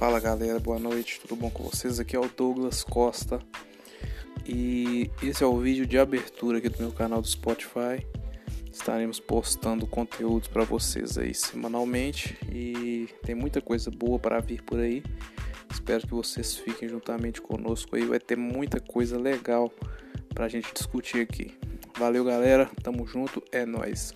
Fala galera, boa noite, tudo bom com vocês? Aqui é o Douglas Costa e esse é o vídeo de abertura aqui do meu canal do Spotify. Estaremos postando conteúdos para vocês aí semanalmente e tem muita coisa boa para vir por aí. Espero que vocês fiquem juntamente conosco aí, vai ter muita coisa legal para a gente discutir aqui. Valeu galera, tamo junto, é nós.